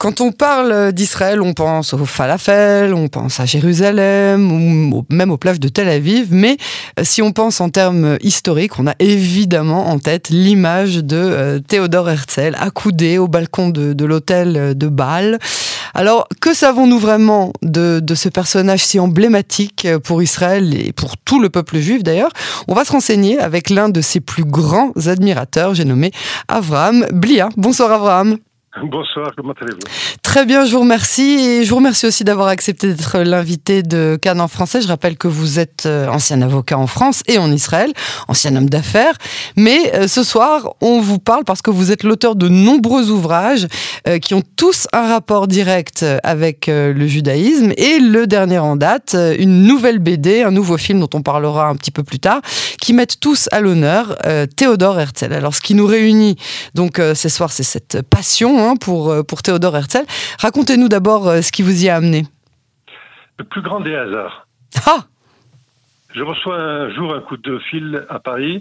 Quand on parle d'Israël, on pense au falafel, on pense à Jérusalem, même aux plages de Tel Aviv. Mais euh, si on pense en termes historiques, on a évidemment en tête l'image de euh, Théodore Herzl accoudé au balcon de, l'hôtel de Bâle. Alors, que savons-nous vraiment de, ce personnage si emblématique pour Israël et pour tout le peuple juif d'ailleurs? On va se renseigner avec l'un de ses plus grands admirateurs, j'ai nommé Avraham Blia. Bonsoir Avraham. Bonsoir, comment allez-vous? Très bien, je vous remercie et je vous remercie aussi d'avoir accepté d'être l'invité de Cannes en français. Je rappelle que vous êtes euh, ancien avocat en France et en Israël, ancien homme d'affaires. Mais euh, ce soir, on vous parle parce que vous êtes l'auteur de nombreux ouvrages euh, qui ont tous un rapport direct avec le judaïsme et le dernier en date, une nouvelle BD, un nouveau film dont on parlera un petit peu plus tard, qui mettent tous à l'honneur Théodore Herzl. Alors, ce qui nous réunit donc ce soir, c'est cette passion Hein, pour, euh, pour Théodore Herzl. Racontez-nous d'abord euh, ce qui vous y a amené. Le plus grand des hasards. Ah Je reçois un jour un coup de fil à Paris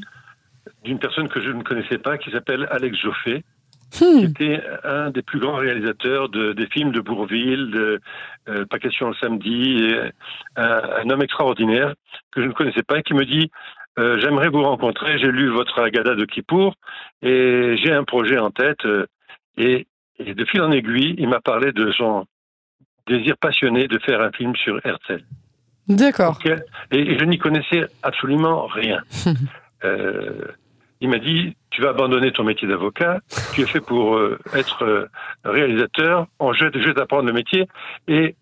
d'une personne que je ne connaissais pas qui s'appelle Alex Joffé, hmm. qui était un des plus grands réalisateurs de, des films de Bourville, de euh, Pas question le samedi, un, homme extraordinaire que je ne connaissais pas et qui me dit J'aimerais vous rencontrer, j'ai lu votre Agada de Kippour et j'ai un projet en tête. Et, de fil en aiguille, il m'a parlé de son désir passionné de faire un film sur Herzl. D'accord. Et, je n'y connaissais absolument rien. euh, il m'a dit, tu vas abandonner ton métier d'avocat, tu es fait pour euh, être euh, réalisateur, on, je, je vais t'apprendre le métier, et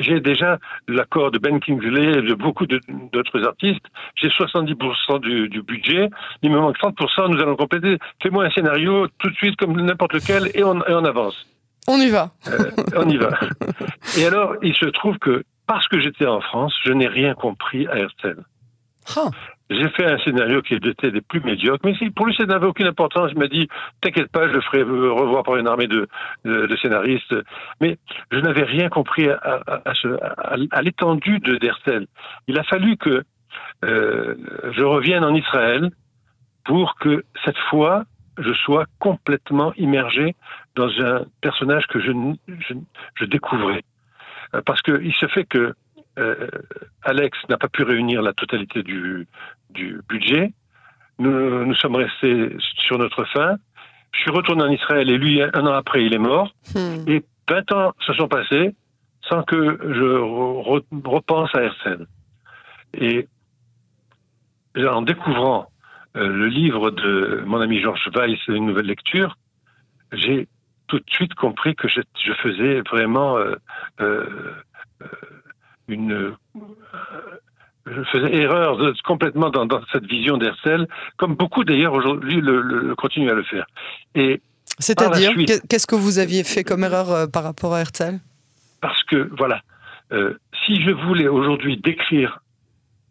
j'ai déjà l'accord de Ben Kingsley et de beaucoup d'autres artistes. J'ai 70% du, du, budget. Il me manque 30%. Nous allons compléter. Fais-moi un scénario tout de suite comme n'importe lequel et on, et on avance. On y va. Euh, on y va. Et alors, il se trouve que parce que j'étais en France, je n'ai rien compris à Herzl. Ah. J'ai fait un scénario qui était des plus médiocres, mais pour lui, ça n'avait aucune importance. Il m'a dit, t'inquiète pas, je le ferai revoir par une armée de, de, scénaristes. Mais je n'avais rien compris à, à, l'étendue de Dersel. Il a fallu que euh, je revienne en Israël pour que cette fois, je sois complètement immergé dans un personnage que je, je, je découvrais. Euh, parce qu'il se fait que euh, Alex n'a pas pu réunir la totalité du, du budget. Nous, nous sommes restés sur notre fin. Je suis retourné en Israël et lui, un an après, il est mort. Hmm. Et 20 ans se sont passés sans que je repense à Herzl. Et en découvrant euh, le livre de mon ami Georges Weiss, une nouvelle lecture, j'ai tout de suite compris que je, je faisais vraiment euh, euh, une euh, je faisais erreur complètement dans, cette vision d'Herzl, comme beaucoup d'ailleurs aujourd'hui le, continuent à le faire. Et c'est-à-dire, qu'est-ce que vous aviez fait comme erreur euh, par rapport à Herzl Parce que voilà, euh, si je voulais aujourd'hui décrire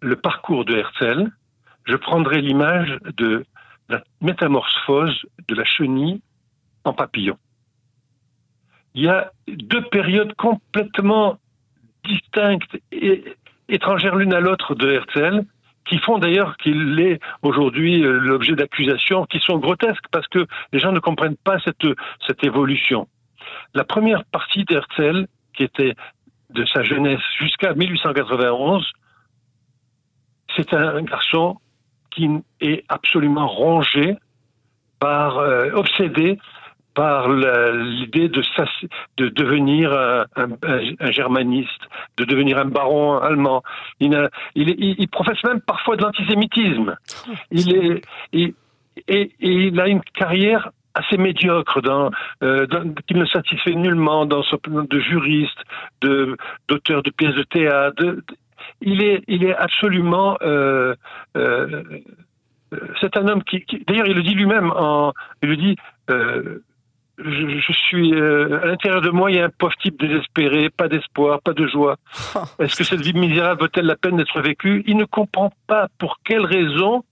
le parcours de Herzl, je prendrais l'image de la métamorphose de la chenille en papillon. Il y a deux périodes complètement distinctes et étrangères l'une à l'autre de Herzl, qui font d'ailleurs qu'il est aujourd'hui euh, l'objet d'accusations qui sont grotesques parce que les gens ne comprennent pas cette, évolution. La première partie d'Herzl, qui était de sa jeunesse jusqu'à 1891, c'est un garçon qui est absolument rongé par, euh, obsédé par l'idée de, de devenir un, germaniste, de devenir un baron allemand. Il, il, professe même parfois de l'antisémitisme. Il est, et, il a une carrière assez médiocre, dans, euh, qui ne satisfait nullement dans son de juriste, de d'auteur de pièces de théâtre. il est, il est absolument. Euh, euh, c'est un homme qui, d'ailleurs, il le dit lui-même. Il le dit je, suis euh, à l'intérieur de moi, il y a un pauvre type désespéré, pas d'espoir, pas de joie. Est-ce que cette vie misérable vaut-elle la peine d'être vécue? Il ne comprend pas pour quelle raison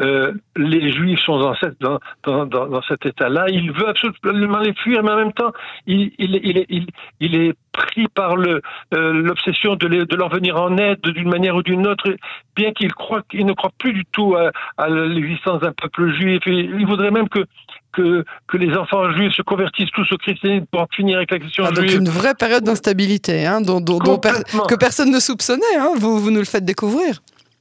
euh, les Juifs sont dans, cette, dans, dans, dans cet état-là. Il veut absolument les fuir, mais en même temps, il, il, il, il, il est pris par le, euh, l'obsession de, de, leur venir en aide d'une manière ou d'une autre, bien qu'il croit qu'il ne croit plus du tout à, à l'existence d'un peuple juif. Et il voudrait même que que, que les enfants juifs se convertissent tous au christianisme pour en finir avec la question ah, juive. Donc une vraie période d'instabilité hein, dont, dont, dont per que personne ne soupçonnait. Hein, vous, vous nous le faites découvrir.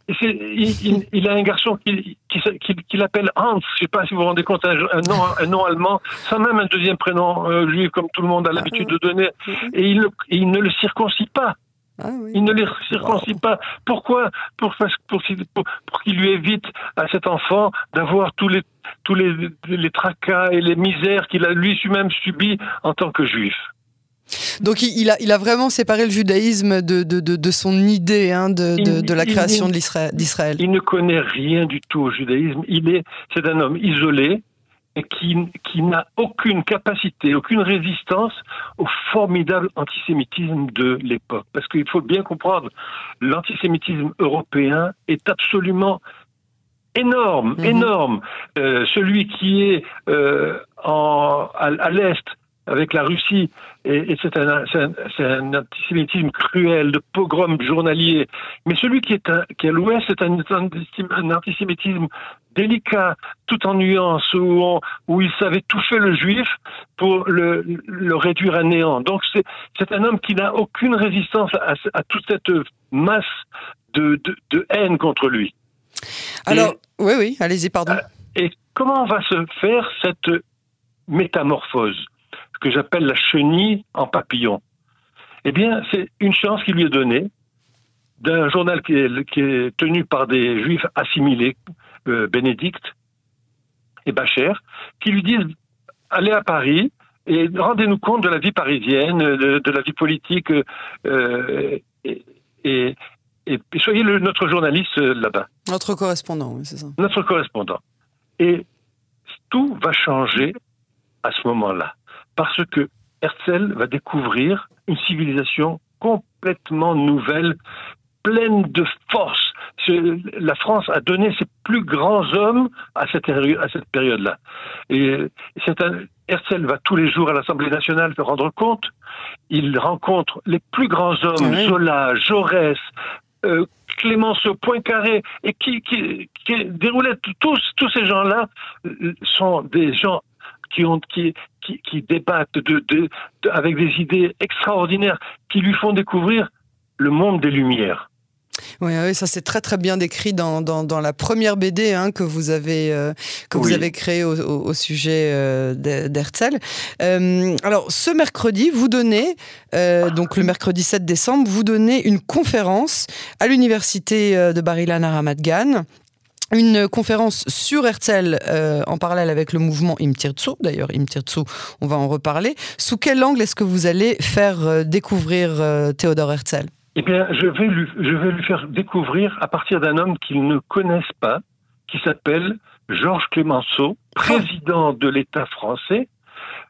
Il, il, il, a un garçon qui, qui, qui, qui l'appelle Hans, je ne sais pas si vous vous rendez compte, un, un, nom, un nom allemand, sans même un deuxième prénom euh, juif comme tout le monde a l'habitude de donner, et il, ne, il ne le circoncis pas. Ah oui. Il ne les circoncis wow. pas. Pourquoi? Pour, pour, pour, pour qu'il lui évite à cet enfant d'avoir tous les tous les, les tracas et les misères qu'il a lui-même subi en tant que juif. Donc il a, il a vraiment séparé le judaïsme de, de, de, de son idée hein, de, de, la création d'Israël. Il ne connaît rien du tout au judaïsme. Il est, c'est un homme isolé qui, qui n'a aucune capacité, aucune résistance au formidable antisémitisme de l'époque. Parce qu'il faut bien comprendre, l'antisémitisme européen est absolument énorme, mmh. énorme. Euh, celui qui est euh, en, à, à l'est avec la Russie, et, et c'est un, un, un, antisémitisme cruel, de pogrom journalier. Mais celui qui est, à, qui est à l'ouest, c'est un, un, antisémitisme délicat, tout en nuances, où, on, où il savait toucher le juif pour le, le réduire à néant. Donc c'est un homme qui n'a aucune résistance à, à, toute cette masse de, de, de haine contre lui. Alors, et, oui, oui, allez-y, pardon. Et comment va se faire cette métamorphose? Que j'appelle la chenille en papillon. Eh bien, c'est une chance qui lui est donnée d'un journal qui est, qui est, tenu par des juifs assimilés, euh, Bénédicte et Bacher, qui lui disent allez à Paris et rendez-nous compte de la vie parisienne, de, de la vie politique, euh, et, et, et, soyez le, notre journaliste euh, là-bas. Notre correspondant, oui, c'est ça. Notre correspondant. Et tout va changer à ce moment-là parce que Herzl va découvrir une civilisation complètement nouvelle, pleine de force. La France a donné ses plus grands hommes à cette, à cette période-là. Et c'est un, Herzl va tous les jours à l'Assemblée nationale se rendre compte. Il rencontre les plus grands hommes, oui. Zola, Jaurès, euh, Clémenceau, Poincaré, et qui, qui, tous, tous ces gens-là euh, sont des gens qui, ont, qui, qui, qui débattent de, de, de, avec des idées extraordinaires qui lui font découvrir le monde des Lumières. Oui, oui, ça c'est très très bien décrit dans, dans, dans la première BD hein, que vous avez euh, que oui. vous avez créée au, au, au, sujet euh, d'Herzl. Euh, alors ce mercredi, vous donnez euh, donc le mercredi 7 décembre, vous donnez une conférence à l'université de Bar-Ilan à Ramat Gan une conférence sur Herzl euh, en parallèle avec le mouvement Imtirtsu. D'ailleurs, Imtirtsu, on va en reparler. Sous quel angle est-ce que vous allez faire euh, découvrir euh, Théodore Herzl Eh bien, je vais, lui, faire découvrir à partir d'un homme qu'ils ne connaissent pas, qui s'appelle Georges Clémenceau, président de l'État français,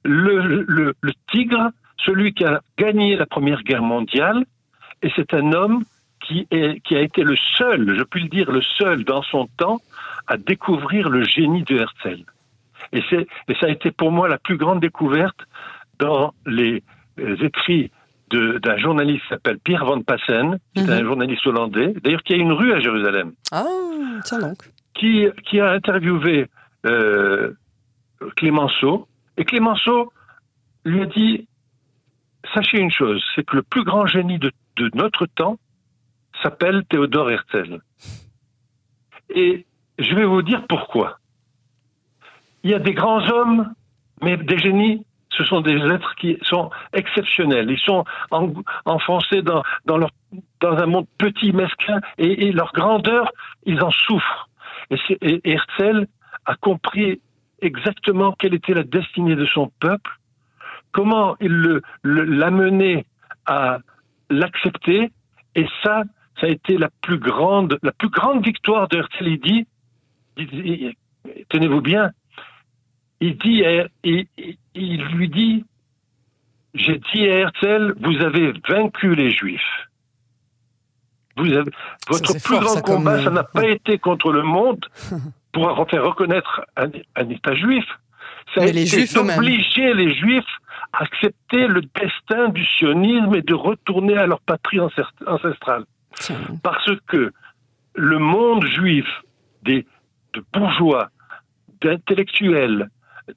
le tigre, celui qui a gagné la Première Guerre mondiale, et c'est un homme qui, est, qui a été le seul, je puis le dire, le seul dans son temps à découvrir le génie de Herzl. Et, et ça a été pour moi la plus grande découverte dans les écrits d'un journaliste qui s'appelle Pierre Van Passen, qui est un journaliste hollandais, d'ailleurs qui a une rue à Jérusalem. Ah, tiens donc. Qui, qui a interviewé euh, Clémenceau, et Clémenceau lui a dit Sachez une chose, c'est que le plus grand génie de, de notre temps, s'appelle Théodore Herzl. Et je vais vous dire pourquoi. Il y a des grands hommes, mais des génies, ce sont des êtres qui sont exceptionnels. Ils sont en, enfoncés dans, dans, leur, dans un monde petit, mesquin, et, leur grandeur, ils en souffrent. Et, Herzl a compris exactement quelle était la destinée de son peuple, comment il l'amenait le, à l'accepter, et ça, ça a été la plus grande, la plus grande victoire de Herzl. Il dit, tenez-vous bien, il dit, il, il lui dit, j'ai dit à Herzl, vous avez vaincu les Juifs. Vous avez, votre plus fort, grand combat, comme... ça n'a pas été contre le monde, pour faire reconnaître un, État juif, ça a été d'obliger les Juifs à accepter le destin du sionisme et de retourner à leur patrie ancestrale. Parce que le monde juif des, de bourgeois, d'intellectuels,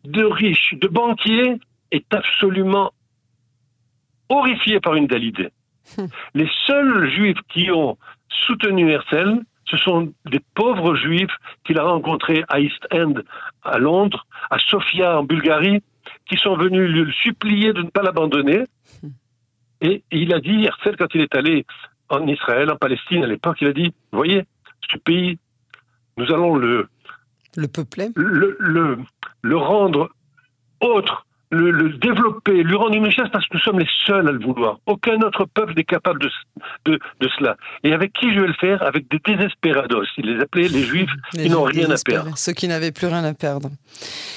de riches, de banquiers est absolument horrifié par une telle idée. Hmm. Les seuls juifs qui ont soutenu Herzl, ce sont des pauvres juifs qu'il a rencontrés à East End, à Londres, à Sofia, en Bulgarie, qui sont venus le supplier de ne pas l'abandonner. Hmm. Et il a dit, Herzl, quand il est allé en Israël, en Palestine à l'époque, il a dit, voyez, ce pays, nous allons le... Le peupler. le, le, le rendre autre le, le, développer, lui rendre une richesse parce que nous sommes les seuls à le vouloir. Aucun autre peuple n'est capable de, de, de, cela. Et avec qui je vais le faire? Avec des désesperados. Il les appelait les juifs qui n'ont rien à perdre. Ceux qui n'avaient plus rien à perdre.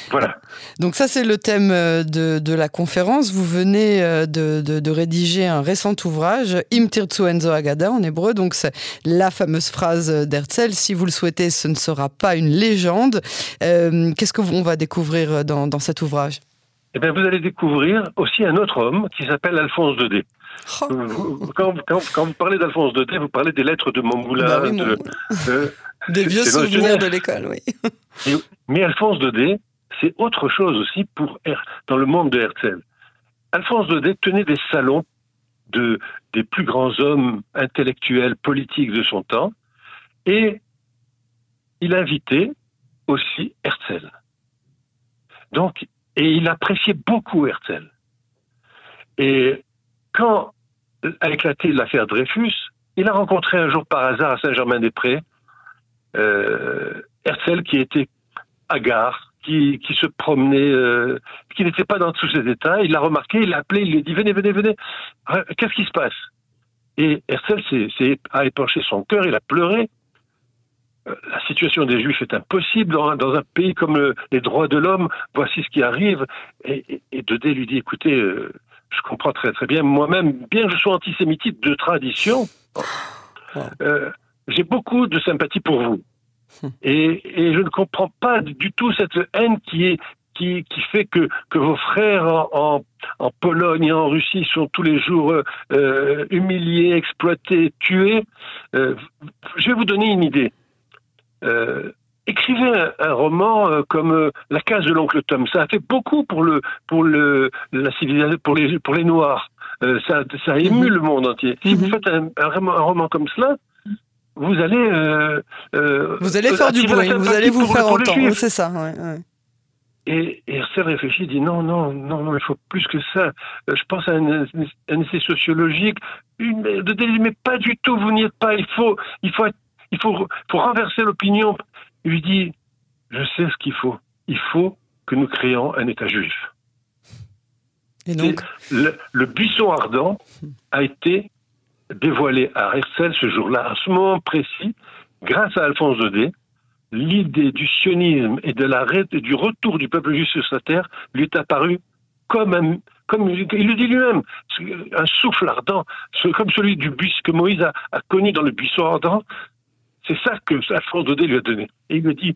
Voilà. Donc ça, c'est le thème euh, de, de, la conférence. Vous venez euh, de, de, rédiger un récent ouvrage, Im Tirtsu Enzo Agada, en hébreu. Donc c'est la fameuse phrase d'Herzl. Si vous le souhaitez, ce ne sera pas une légende. Euh, Qu'est-ce qu'on va découvrir dans, dans cet ouvrage? Eh bien, vous allez découvrir aussi un autre homme qui s'appelle Alphonse de D. Oh. Quand, quand, vous parlez d'Alphonse de D, vous parlez des lettres de Montmoulin. Bah de, des vieux souvenirs de l'école, oui. mais Alphonse de D, c'est autre chose aussi pour dans le monde de Herzl. Alphonse de D tenait des salons de, des plus grands hommes intellectuels, politiques de son temps, et il invitait aussi Herzl. Donc, et il appréciait beaucoup Herzl. Et quand a éclaté l'affaire Dreyfus, il a rencontré un jour par hasard à Saint-Germain-des-Prés euh, Herzl qui était hagard, qui, qui se promenait, euh, qui n'était pas dans tous ses états. Il l'a remarqué, il l'a appelé, il lui a dit venez, venez, venez. Euh, qu'est-ce qui se passe? Et Herzl a épanché son cœur, il a pleuré. Euh, la situation des Juifs est impossible dans, un pays comme les droits de l'homme. Voici ce qui arrive. Et, et, Dedé lui dit écoutez, euh, je comprends très très bien. Moi-même, bien que je sois antisémitite de tradition, euh, j'ai beaucoup de sympathie pour vous. Hum. Et, je ne comprends pas du tout cette haine qui est qui, qui fait que, que vos frères en, en, Pologne et en Russie sont tous les jours humiliés, exploités, tués. je vais vous donner une idée. Euh, écrivez un, roman euh, comme euh, La case de l'oncle Tom. Ça a fait beaucoup pour le pour le la civilisation pour les pour les Noirs. ça ça a ému mhm. le monde entier. Si vous mhm. faites un, un, roman comme cela, vous allez vous allez faire du bruit, vous allez vous faire entendre. C'est ça. Ouais, ouais. Et, et Herzl réfléchit, dit non, non, non, non, il faut plus que ça. Je pense à un, un essai sociologique. De mais pas du tout, vous n'y êtes pas. Il faut, il faut être il faut, renverser l'opinion. Il lui dit, je sais ce qu'il faut. Il faut que nous créions un État juif. Et donc le, buisson ardent a été dévoilé à Herzl ce jour-là, à ce moment précis, grâce à Alphonse D. L'idée du sionisme et de la, du retour du peuple juif sur sa terre lui est apparue comme un, comme il le dit lui-même, un souffle ardent, comme celui du buisson que Moïse a, a connu dans le buisson ardent, c'est ça que Alphonse Daudet lui a donné. Et il me dit,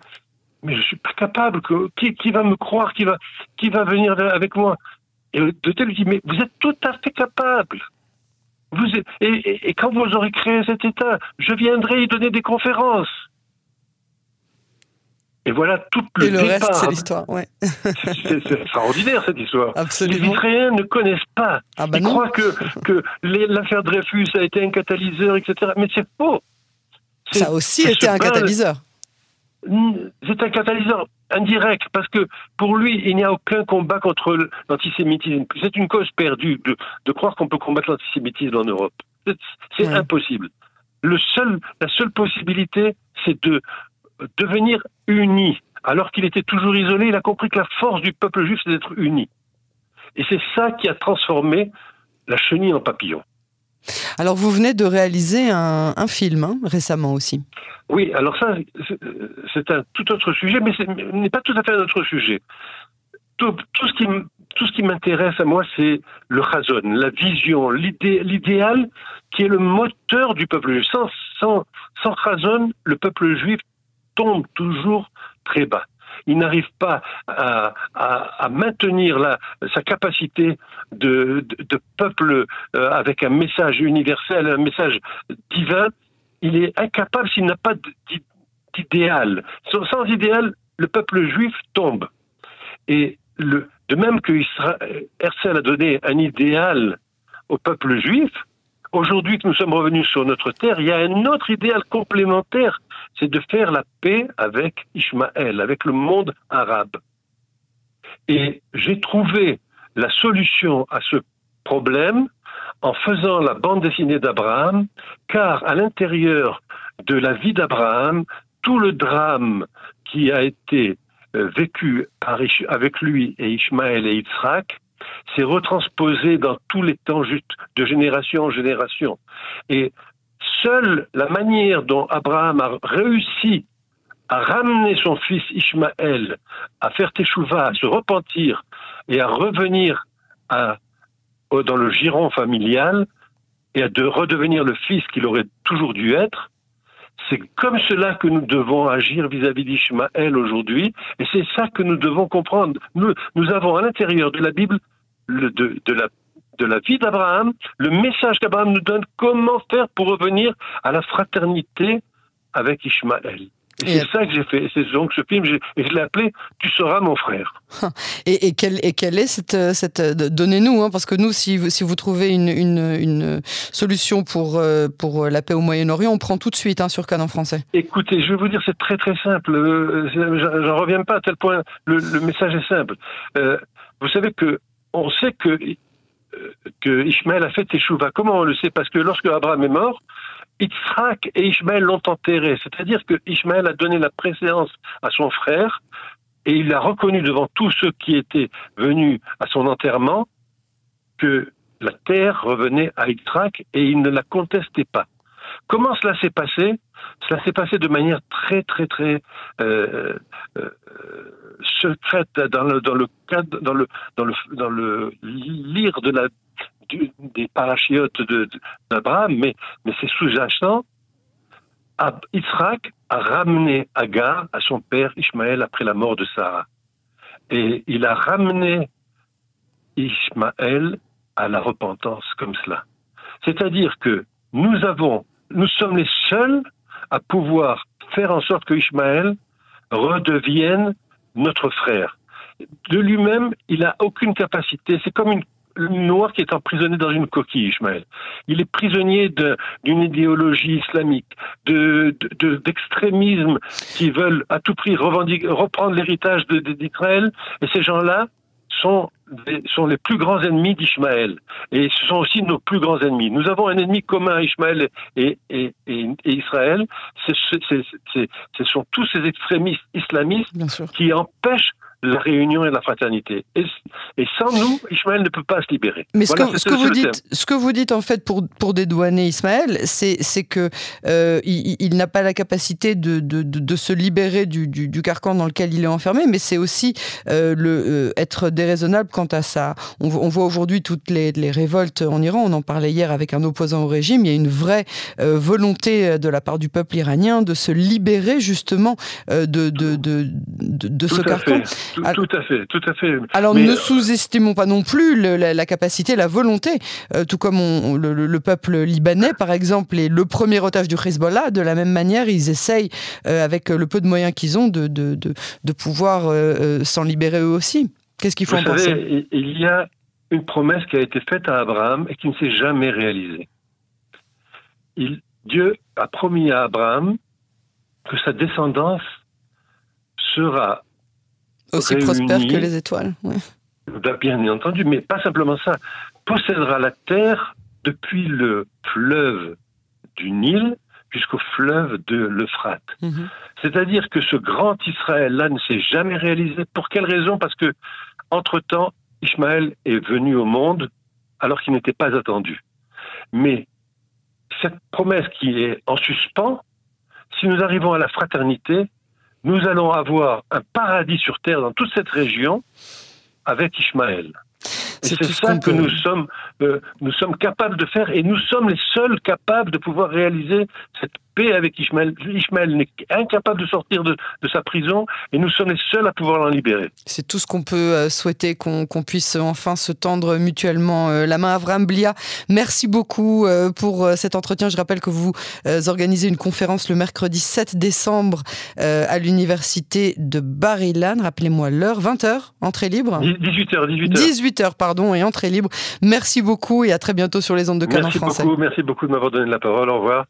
mais je suis pas capable, que, qui, qui, va me croire, qui va, qui va venir avec moi? Et Daudet lui dit, mais vous êtes tout à fait capable. Vous et, et, quand vous aurez créé cet État, je viendrai y donner des conférences. Et voilà tout le Et le reste, c'est l'histoire, ouais. c'est extraordinaire, cette histoire. Absolument. Les Israéliens ne connaissent pas. Ah bah Ils croient que, que l'affaire Dreyfus a été un catalyseur, etc. Mais c'est faux. Ça a aussi été un catalyseur. C'est un catalyseur indirect parce que pour lui, il n'y a aucun combat contre l'antisémitisme. C'est une cause perdue de, croire qu'on peut combattre l'antisémitisme en Europe. C'est impossible. Le seul, la seule possibilité, c'est de devenir uni. Alors qu'il était toujours isolé, il a compris que la force du peuple juif, c'est d'être uni. Et c'est ça qui a transformé la chenille en papillon. Alors, vous venez de réaliser un, film hein, récemment aussi. Oui, alors ça, c'est un tout autre sujet, mais ce n'est pas tout à fait un autre sujet. Tout, ce qui, m'intéresse à moi, c'est le chazon, la vision, l'idéal qui est le moteur du peuple juif. Sans, sans, sans chazon, le peuple juif tombe toujours très bas. Il n'arrive pas à, maintenir sa capacité de, peuple euh, avec un message universel, un message divin. Il est incapable s'il n'a pas d'idéal. Sans, idéal, le peuple juif tombe. Et de même que Herzl a donné un idéal au peuple juif, Aujourd'hui que nous sommes revenus sur notre terre, il y a un autre idéal complémentaire, c'est de faire la paix avec Ishmaël, avec le monde arabe. Et j'ai trouvé la solution à ce problème en faisant la bande dessinée d'Abraham, car à l'intérieur de la vie d'Abraham, tout le drame qui a été euh, vécu avec lui et Ishmaël et Yitzhak c'est retransposé dans tous les temps, juste de génération en génération. Et seule la manière dont Abraham a réussi à ramener son fils Ishmaël, à faire teshuva, à se repentir et à revenir dans le giron familial et à de redevenir le fils qu'il aurait toujours dû être, c'est comme cela que nous devons agir vis-à-vis d'Ishmaël aujourd'hui, et c'est ça que nous devons comprendre. Nous, nous avons à l'intérieur de la Bible le, de, de, la, de la vie d'Abraham, le message qu'Abraham nous donne, comment faire pour revenir à la fraternité avec Ishmaël. Et c'est ça que j'ai fait. C'est donc ce film, et je l'ai appelé Tu seras mon frère. Et, et, quelle, et quelle est cette. cette Donnez-nous, hein, parce que nous, si vous, si vous trouvez une, une, une solution pour, euh, pour la paix au Moyen-Orient, on prend tout de suite hein, sur Canon français. Écoutez, je vais vous dire, c'est très très simple. Euh, j'en reviens pas à tel point. Le, le message est simple. Euh, vous savez que on sait que, que Ishmael a fait Teshuvah. Comment on le sait? Parce que lorsque Abraham est mort, Yitzhak et Ishmael l'ont enterré. C'est-à-dire que Ishmael a donné la préséance à son frère et il a reconnu devant tous ceux qui étaient venus à son enterrement que la terre revenait à Yitzhak et il ne la contestait pas. Comment cela s'est passé? Cela s'est passé de manière très très très euh, euh, secrète dans le dans le cadre dans le dans le dans le lire de la des parachiotes d'Abraham, mais mais c'est sous-jacent. Israël a ramené Agar à son père Ishmaël après la mort de Sarah. Et il a ramené Ishmaël à la repentance comme cela. C'est-à-dire que nous avons, nous sommes les seuls à pouvoir faire en sorte que Ishmaël redevienne notre frère. De lui-même, il n'a aucune capacité. C'est comme une noir qui est emprisonné dans une coquille, Ishmael. Il est prisonnier d'une idéologie islamique, d'extrémisme de, qui veulent à tout prix reprendre l'héritage d'Israël. Et ces gens-là sont, sont les plus grands ennemis d'Ishmaël. Et ce sont aussi nos plus grands ennemis. Nous avons un ennemi commun, Ishmaël et, et, et, Israël. ce sont tous ces extrémistes islamistes qui empêchent la réunion et la fraternité. Et, sans nous, Ismaël ne peut pas se libérer. Mais ce, que, ce que vous dites, ce que vous dites en fait pour, pour dédouaner Ismaël, c'est que euh, il, n'a pas la capacité de, de, de, se libérer du, du, du, carcan dans lequel il est enfermé, mais c'est aussi euh, le, euh, être déraisonnable quant à ça. On, on voit aujourd'hui toutes les, les, révoltes en Iran, on en parlait hier avec un opposant au régime, il y a une vraie volonté de la part du peuple iranien de se libérer justement de, de, de, de, ce carcan. Tout, à fait, tout à fait. Alors ne sous-estimons pas non plus la, capacité, la volonté, euh, tout comme le, peuple libanais, par exemple, est le premier otage du Hezbollah. De la même manière, ils essayent, euh, avec le peu de moyens qu'ils ont, de, de, de, pouvoir euh, s'en libérer eux aussi. Qu'est-ce qu'il faut en penser? Il y a une promesse qui a été faite à Abraham et qui ne s'est jamais réalisée. Il, Dieu a promis à Abraham que sa descendance sera aussi prospère que les étoiles. Bah, bien entendu, mais pas simplement ça. Possédera la terre depuis le fleuve du Nil jusqu'au fleuve de l'Euphrate. Mhm. C'est-à-dire que ce grand Israël-là ne s'est jamais réalisé. Pour quelle raison? Parce que, entre-temps, Ishmaël est venu au monde alors qu'il n'était pas attendu. Mais cette promesse qui est en suspens, si nous arrivons à la fraternité, nous allons avoir un paradis sur terre dans toute cette région avec Ishmaël. C'est ça que nous sommes, euh, nous sommes capables de faire et nous sommes les seuls capables de pouvoir réaliser cette paix avec Ishmael. Ishmael n'est incapable de sortir de, sa prison et nous sommes les seuls à pouvoir l'en libérer. C'est tout ce qu'on peut euh, souhaiter, qu'on puisse enfin se tendre mutuellement euh, la main. Avram Blia, merci beaucoup euh, pour cet entretien. Je rappelle que vous organisez une conférence le mercredi 7 décembre à l'université de Bar-Ilan. Rappelez-moi l'heure, 20h, entrée libre? 18h, 18h. 18h, pardon, et entrée libre. Merci beaucoup et à très bientôt sur les ondes de Canon français. beaucoup, merci beaucoup de m'avoir donné la parole. Au revoir.